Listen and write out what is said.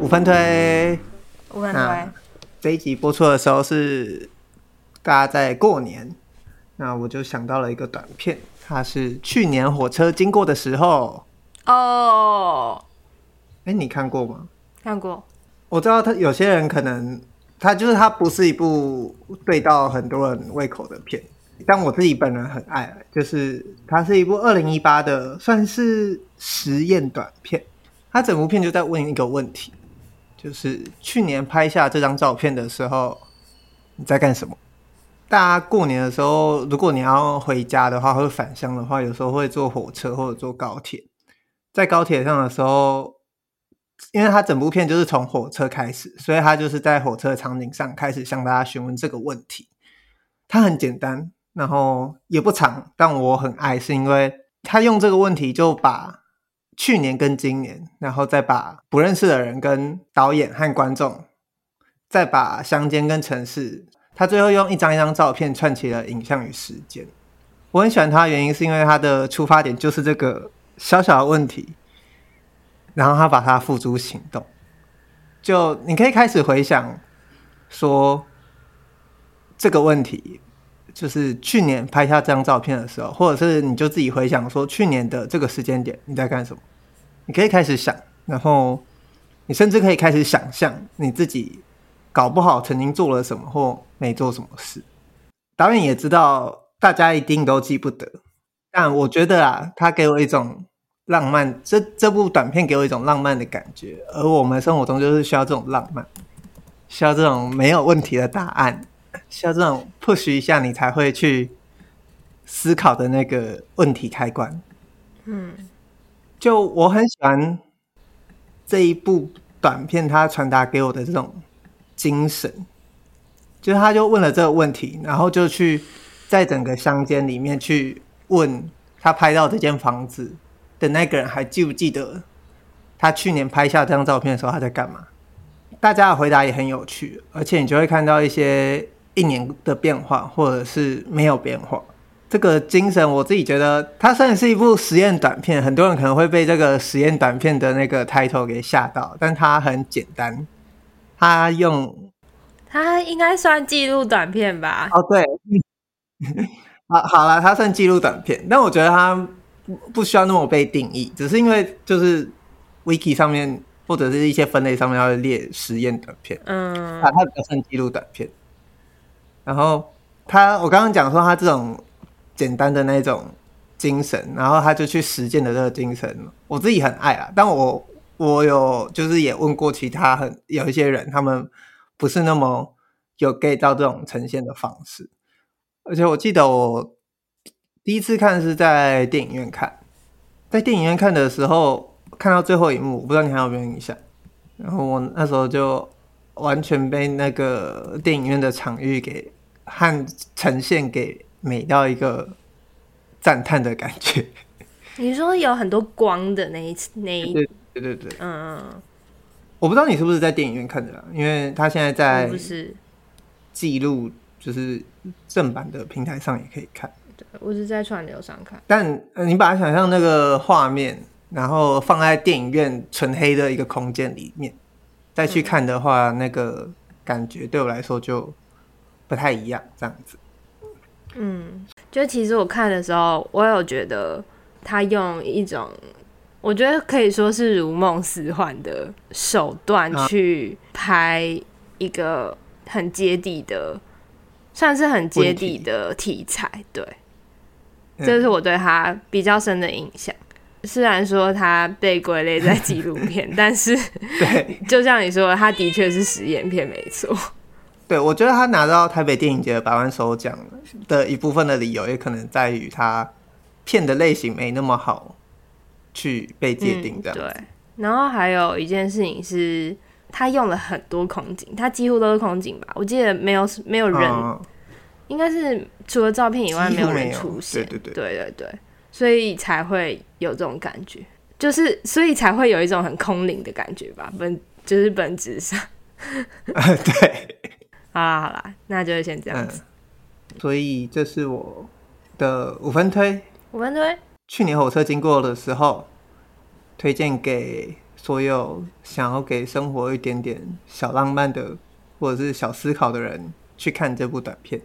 五分推，五分推。这一集播出的时候是大家在过年，那我就想到了一个短片，它是去年火车经过的时候。哦，哎，你看过吗？看过。我知道他有些人可能他就是他不是一部对到很多人胃口的片，但我自己本人很爱，就是它是一部二零一八的算是实验短片，它整部片就在问一个问题。就是去年拍下这张照片的时候，你在干什么？大家过年的时候，如果你要回家的话，或者返乡的话，有时候会坐火车或者坐高铁。在高铁上的时候，因为他整部片就是从火车开始，所以他就是在火车场景上开始向大家询问这个问题。它很简单，然后也不长，但我很爱，是因为他用这个问题就把。去年跟今年，然后再把不认识的人跟导演和观众，再把乡间跟城市，他最后用一张一张照片串起了影像与时间。我很喜欢他的原因是因为他的出发点就是这个小小的问题，然后他把它付诸行动。就你可以开始回想说这个问题。就是去年拍下这张照片的时候，或者是你就自己回想说去年的这个时间点你在干什么？你可以开始想，然后你甚至可以开始想象你自己搞不好曾经做了什么或没做什么事。导演也知道大家一定都记不得，但我觉得啊，他给我一种浪漫，这这部短片给我一种浪漫的感觉，而我们生活中就是需要这种浪漫，需要这种没有问题的答案。像这种 push 一下，你才会去思考的那个问题开关。嗯，就我很喜欢这一部短片，它传达给我的这种精神。就是他就问了这个问题，然后就去在整个乡间里面去问他拍到这间房子的那个人，还记不记得他去年拍下这张照片的时候他在干嘛？大家的回答也很有趣，而且你就会看到一些。一年的变化，或者是没有变化，这个精神，我自己觉得它虽然是一部实验短片，很多人可能会被这个实验短片的那个 title 给吓到，但它很简单，它用它应该算记录短片吧？哦，对，好，好了，它算记录短片，但我觉得它不需要那么被定义，只是因为就是 wiki 上面或者是一些分类上面要列实验短片，嗯，啊，它比较算记录短片。然后他，我刚刚讲说他这种简单的那种精神，然后他就去实践的这个精神，我自己很爱啊。但我我有就是也问过其他很有一些人，他们不是那么有 get 到这种呈现的方式。而且我记得我第一次看是在电影院看，在电影院看的时候看到最后一幕，我不知道你还有没有印象。然后我那时候就。完全被那个电影院的场域给和呈现给美到一个赞叹的感觉。你说有很多光的那一次，那一对对对对，嗯嗯。我不知道你是不是在电影院看的，因为他现在在不是记录，就是正版的平台上也可以看。对，我是在串流上看。但你把它想象那个画面，然后放在电影院纯黑的一个空间里面。再去看的话，嗯，那个感觉对我来说就不太一样，这样子。嗯，就其实我看的时候，我有觉得他用一种我觉得可以说是如梦似幻的手段去拍一个很接地的，算是很接地的题材。对，这是我对他比较深的印象。虽然说它被归类在纪录片，但是对，就像你说的，它的确是实验片，没错。对，我觉得他拿到台北电影节的百万首奖的一部分的理由，也可能在于他片的类型没那么好去被界定这样、嗯。对，然后还有一件事情是，他用了很多空景，他几乎都是空景吧？我记得没有没有人，嗯、应该是除了照片以外没有人出现。对对对对对对。所以才会有这种感觉，就是所以才会有一种很空灵的感觉吧，本就是本质上。对，好啦好啦，那就先这样子。嗯，所以这是我的五分推，五分推。去年火车经过的时候，推荐给所有想要给生活一点点小浪漫的或者是小思考的人去看这部短片。